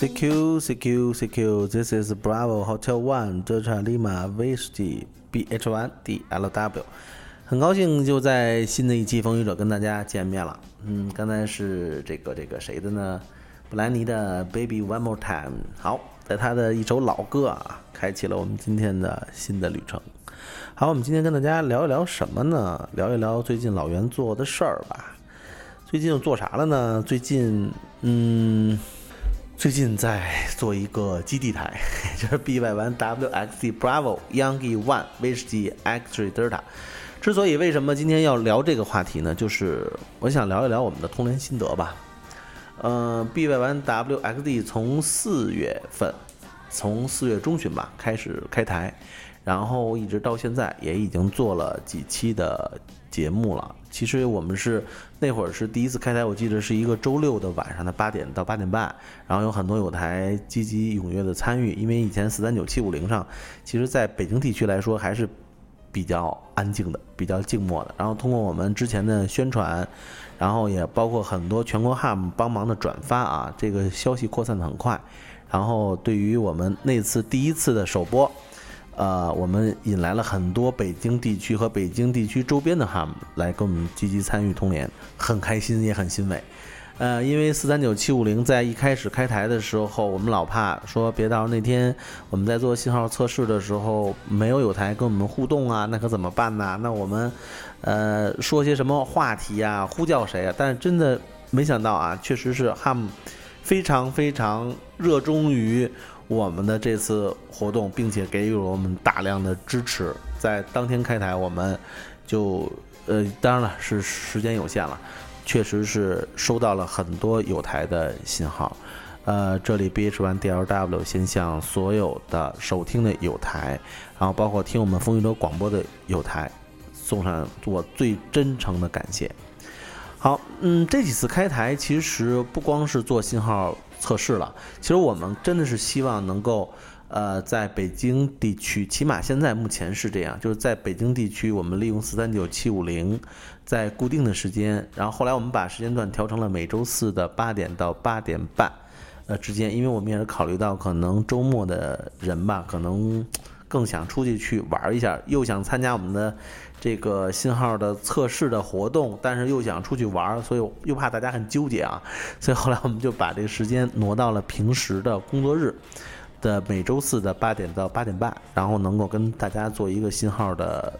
CQ CQ CQ This is Bravo Hotel One 德查利马威士忌 BH1 DLW，很高兴就在新的一期风雨者跟大家见面了。嗯，刚才是这个这个谁的呢？布兰妮的 Baby One More Time。好，在他的一首老歌啊，开启了我们今天的新的旅程。好，我们今天跟大家聊一聊什么呢？聊一聊最近老袁做的事儿吧。最近又做啥了呢？最近，嗯。最近在做一个基地台，就是 BY1 WXD BRAVO YANGI One VHG X3 Delta。之所以为什么今天要聊这个话题呢？就是我想聊一聊我们的通联心得吧。嗯，BY1 WXD 从四月份，从四月中旬吧开始开台，然后一直到现在也已经做了几期的节目了。其实我们是那会儿是第一次开台，我记得是一个周六的晚上的八点到八点半，然后有很多有台积极踊跃的参与。因为以前四三九七五零上，其实在北京地区来说还是比较安静的、比较静默的。然后通过我们之前的宣传，然后也包括很多全国 HAM 帮忙的转发啊，这个消息扩散的很快。然后对于我们那次第一次的首播。呃，我们引来了很多北京地区和北京地区周边的 HAM 来跟我们积极参与通联，很开心也很欣慰。呃，因为四三九七五零在一开始开台的时候，我们老怕说别到时候那天我们在做信号测试的时候没有有台跟我们互动啊，那可怎么办呢？那我们呃说些什么话题啊，呼叫谁啊？但是真的没想到啊，确实是 HAM 非常非常热衷于。我们的这次活动，并且给予了我们大量的支持，在当天开台，我们就呃，当然了，是时间有限了，确实是收到了很多有台的信号。呃，这里 B H One D L W 先向所有的收听的有台，然后包括听我们风雨者广播的有台，送上我最真诚的感谢。好，嗯，这几次开台其实不光是做信号。测试了，其实我们真的是希望能够，呃，在北京地区，起码现在目前是这样，就是在北京地区，我们利用四三九七五零，在固定的时间，然后后来我们把时间段调成了每周四的八点到八点半，呃之间，因为我们也是考虑到可能周末的人吧，可能更想出去去玩一下，又想参加我们的。这个信号的测试的活动，但是又想出去玩，所以又怕大家很纠结啊，所以后来我们就把这个时间挪到了平时的工作日的每周四的八点到八点半，然后能够跟大家做一个信号的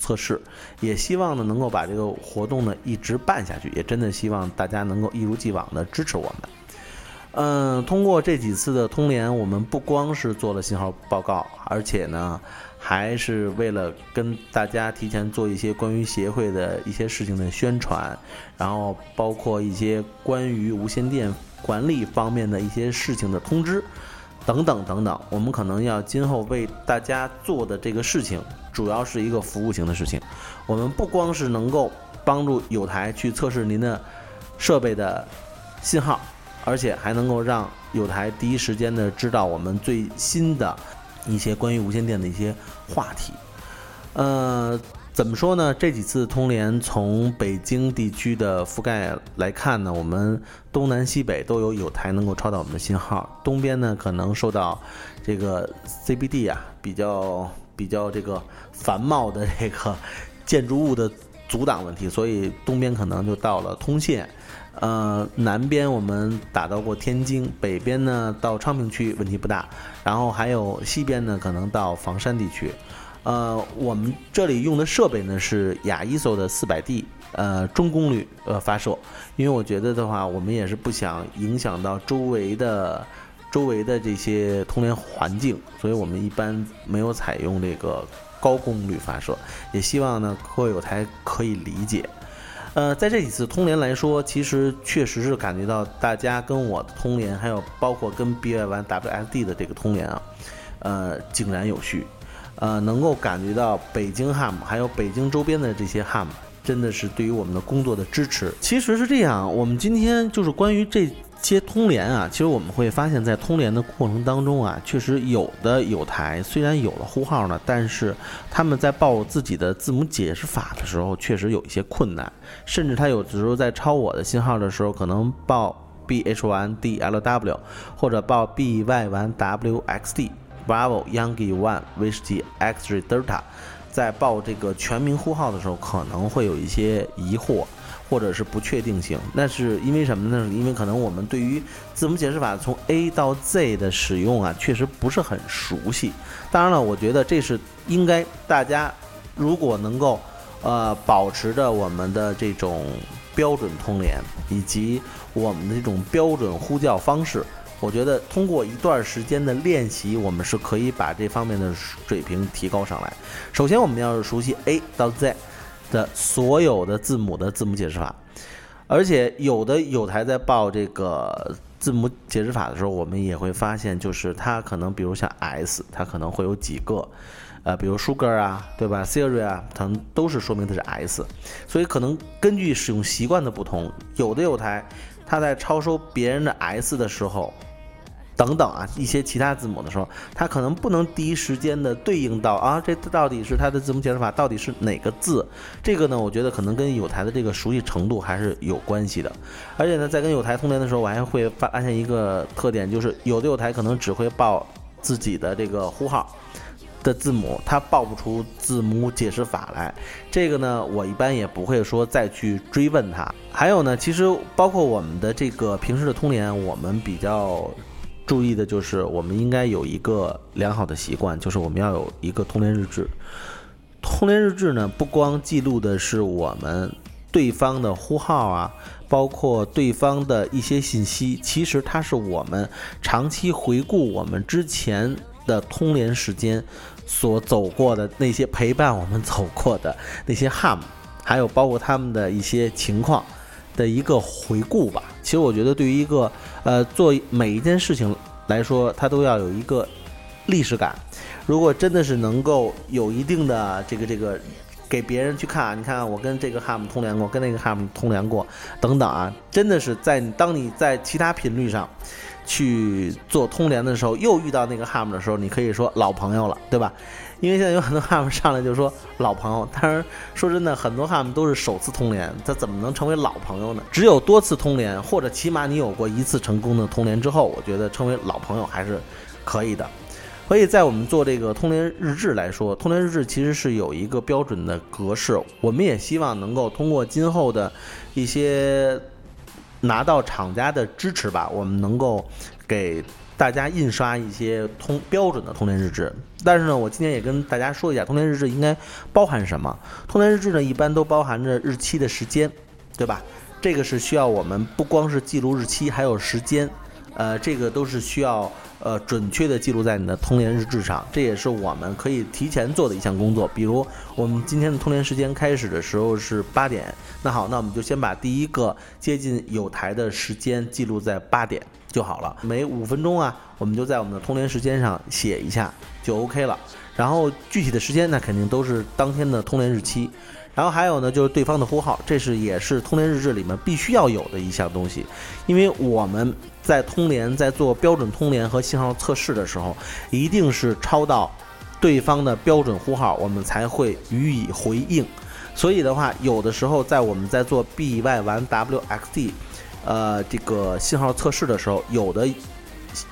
测试，也希望呢能够把这个活动呢一直办下去，也真的希望大家能够一如既往的支持我们。嗯，通过这几次的通联，我们不光是做了信号报告，而且呢。还是为了跟大家提前做一些关于协会的一些事情的宣传，然后包括一些关于无线电管理方面的一些事情的通知，等等等等。我们可能要今后为大家做的这个事情，主要是一个服务型的事情。我们不光是能够帮助有台去测试您的设备的信号，而且还能够让有台第一时间的知道我们最新的。一些关于无线电的一些话题，呃，怎么说呢？这几次通联从北京地区的覆盖来看呢，我们东南西北都有有台能够抄到我们的信号。东边呢，可能受到这个 CBD 啊比较比较这个繁茂的这个建筑物的阻挡问题，所以东边可能就到了通县。呃，南边我们打到过天津，北边呢到昌平区问题不大，然后还有西边呢可能到房山地区。呃，我们这里用的设备呢是亚一索的四百 D，呃，中功率呃发射，因为我觉得的话，我们也是不想影响到周围的周围的这些通联环境，所以我们一般没有采用这个高功率发射，也希望呢各位有台可以理解。呃，在这几次通联来说，其实确实是感觉到大家跟我的通联，还有包括跟 bywsd 的这个通联啊，呃，井然有序，呃，能够感觉到北京 HAM 还有北京周边的这些 HAM 真的是对于我们的工作的支持。其实是这样，我们今天就是关于这。接通联啊，其实我们会发现，在通联的过程当中啊，确实有的有台虽然有了呼号呢，但是他们在报自己的字母解释法的时候，确实有一些困难，甚至他有的时候在抄我的信号的时候，可能报 b h 1 d l w，或者报 b y 1 w x d Bravo Yankee One Whiskey X-ray Delta，在报这个全名呼号的时候，可能会有一些疑惑。或者是不确定性，那是因为什么呢？因为可能我们对于字母解释法从 A 到 Z 的使用啊，确实不是很熟悉。当然了，我觉得这是应该大家如果能够呃保持着我们的这种标准通联以及我们的这种标准呼叫方式，我觉得通过一段时间的练习，我们是可以把这方面的水平提高上来。首先，我们要是熟悉 A 到 Z。的所有的字母的字母解释法，而且有的有台在报这个字母解释法的时候，我们也会发现，就是它可能比如像 S，它可能会有几个，呃，比如 Sugar 啊，对吧？Siri 啊，可能都是说明它是 S，所以可能根据使用习惯的不同，有的有台它在超收别人的 S 的时候。等等啊，一些其他字母的时候，它可能不能第一时间的对应到啊，这到底是它的字母解释法到底是哪个字？这个呢，我觉得可能跟有台的这个熟悉程度还是有关系的。而且呢，在跟有台通联的时候，我还会发发现一个特点，就是有的有台可能只会报自己的这个呼号的字母，它报不出字母解释法来。这个呢，我一般也不会说再去追问它。还有呢，其实包括我们的这个平时的通联，我们比较。注意的就是，我们应该有一个良好的习惯，就是我们要有一个通联日志。通联日志呢，不光记录的是我们对方的呼号啊，包括对方的一些信息，其实它是我们长期回顾我们之前的通联时间所走过的那些陪伴我们走过的那些 ham，还有包括他们的一些情况。的一个回顾吧。其实我觉得，对于一个呃做每一件事情来说，它都要有一个历史感。如果真的是能够有一定的这个这个给别人去看，你看我跟这个 ham 通联过，跟那个 ham 通联过等等啊，真的是在当你在其他频率上去做通联的时候，又遇到那个 ham 的时候，你可以说老朋友了，对吧？因为现在有很多哈姆上来就说老朋友，但是说真的，很多哈姆都是首次通联，他怎么能成为老朋友呢？只有多次通联，或者起码你有过一次成功的通联之后，我觉得成为老朋友还是可以的。所以在我们做这个通联日志来说，通联日志其实是有一个标准的格式，我们也希望能够通过今后的一些拿到厂家的支持吧，我们能够给。大家印刷一些通标准的通联日志，但是呢，我今天也跟大家说一下，通联日志应该包含什么？通联日志呢，一般都包含着日期的时间，对吧？这个是需要我们不光是记录日期，还有时间，呃，这个都是需要呃准确的记录在你的通联日志上，这也是我们可以提前做的一项工作。比如我们今天的通联时间开始的时候是八点，那好，那我们就先把第一个接近有台的时间记录在八点。就好了，每五分钟啊，我们就在我们的通联时间上写一下就 OK 了。然后具体的时间，那肯定都是当天的通联日期。然后还有呢，就是对方的呼号，这是也是通联日志里面必须要有的一项东西。因为我们在通联在做标准通联和信号测试的时候，一定是抄到对方的标准呼号，我们才会予以回应。所以的话，有的时候在我们在做 B Y 完 W X D。呃，这个信号测试的时候，有的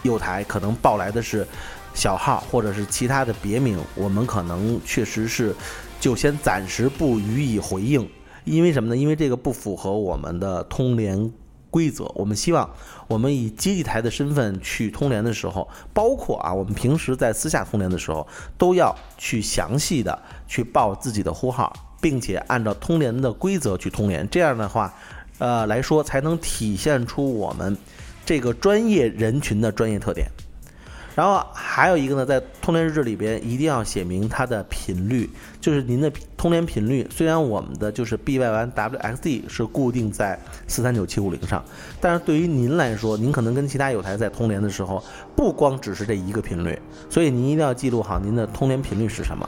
有台可能报来的是小号或者是其他的。别名，我们可能确实是就先暂时不予以回应，因为什么呢？因为这个不符合我们的。通联规则。我们希望我们以接济台的。身份去通联的。时候，包括啊，我们平时在私下通联的。时候，都要去详细的。去报自己的。呼号，并且按照通联的。规则去通联。这样的。话。呃，来说才能体现出我们这个专业人群的专业特点。然后还有一个呢，在通联日志里边一定要写明它的频率，就是您的通联频率。虽然我们的就是 B Y 完 W X D 是固定在四三九七五零上，但是对于您来说，您可能跟其他有台在通联的时候，不光只是这一个频率，所以您一定要记录好您的通联频率是什么。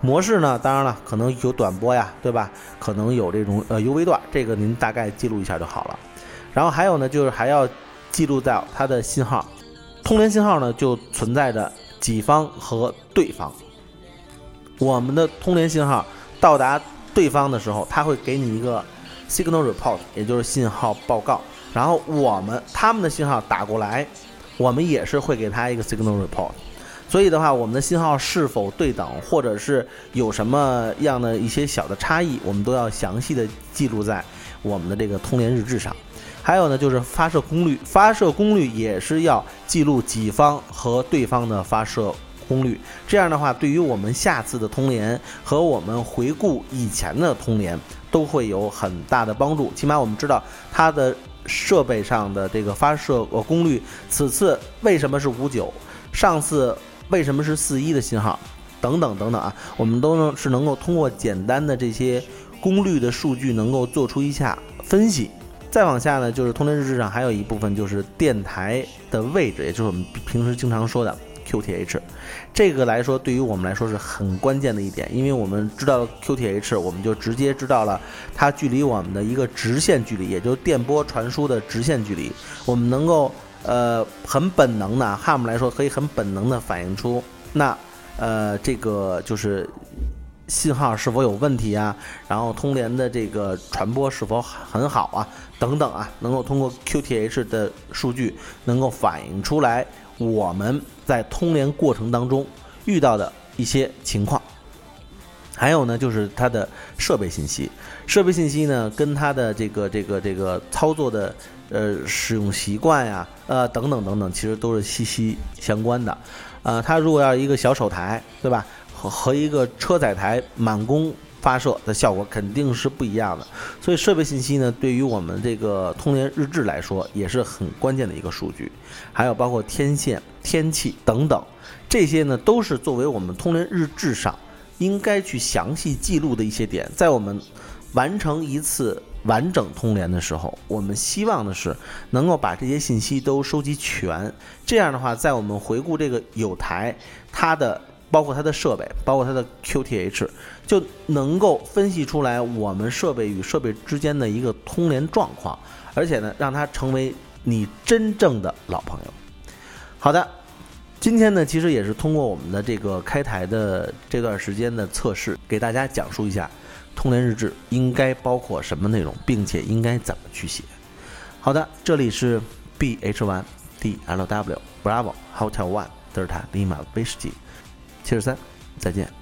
模式呢？当然了，可能有短波呀，对吧？可能有这种呃 U V 段，这个您大概记录一下就好了。然后还有呢，就是还要记录到它的信号，通联信号呢就存在着己方和对方。我们的通联信号到达对方的时候，他会给你一个 signal report，也就是信号报告。然后我们他们的信号打过来，我们也是会给他一个 signal report。所以的话，我们的信号是否对等，或者是有什么样的一些小的差异，我们都要详细的记录在我们的这个通联日志上。还有呢，就是发射功率，发射功率也是要记录己方和对方的发射功率。这样的话，对于我们下次的通联和我们回顾以前的通联都会有很大的帮助。起码我们知道它的设备上的这个发射呃功率，此次为什么是五九，上次。为什么是四一的信号？等等等等啊，我们都能是能够通过简单的这些功率的数据，能够做出一下分析。再往下呢，就是通联日志上还有一部分就是电台的位置，也就是我们平时经常说的 QTH。这个来说，对于我们来说是很关键的一点，因为我们知道 QTH，我们就直接知道了它距离我们的一个直线距离，也就是电波传输的直线距离，我们能够。呃，很本能的，哈姆来说可以很本能的反映出那，呃，这个就是信号是否有问题啊，然后通联的这个传播是否很好啊，等等啊，能够通过 QTH 的数据能够反映出来我们在通联过程当中遇到的一些情况。还有呢，就是它的设备信息，设备信息呢跟它的这个这个这个操作的。呃，使用习惯呀，呃，等等等等，其实都是息息相关的。呃，它如果要一个小手台，对吧？和和一个车载台满功发射的效果肯定是不一样的。所以设备信息呢，对于我们这个通联日志来说，也是很关键的一个数据。还有包括天线、天气等等，这些呢，都是作为我们通联日志上应该去详细记录的一些点，在我们完成一次。完整通联的时候，我们希望的是能够把这些信息都收集全。这样的话，在我们回顾这个有台，它的包括它的设备，包括它的 QTH，就能够分析出来我们设备与设备之间的一个通联状况，而且呢，让它成为你真正的老朋友。好的，今天呢，其实也是通过我们的这个开台的这段时间的测试，给大家讲述一下。通联日志应该包括什么内容，并且应该怎么去写？好的，这里是 B H One D L W Bravo Hotel One Delta Lima 威士忌七十三，再见。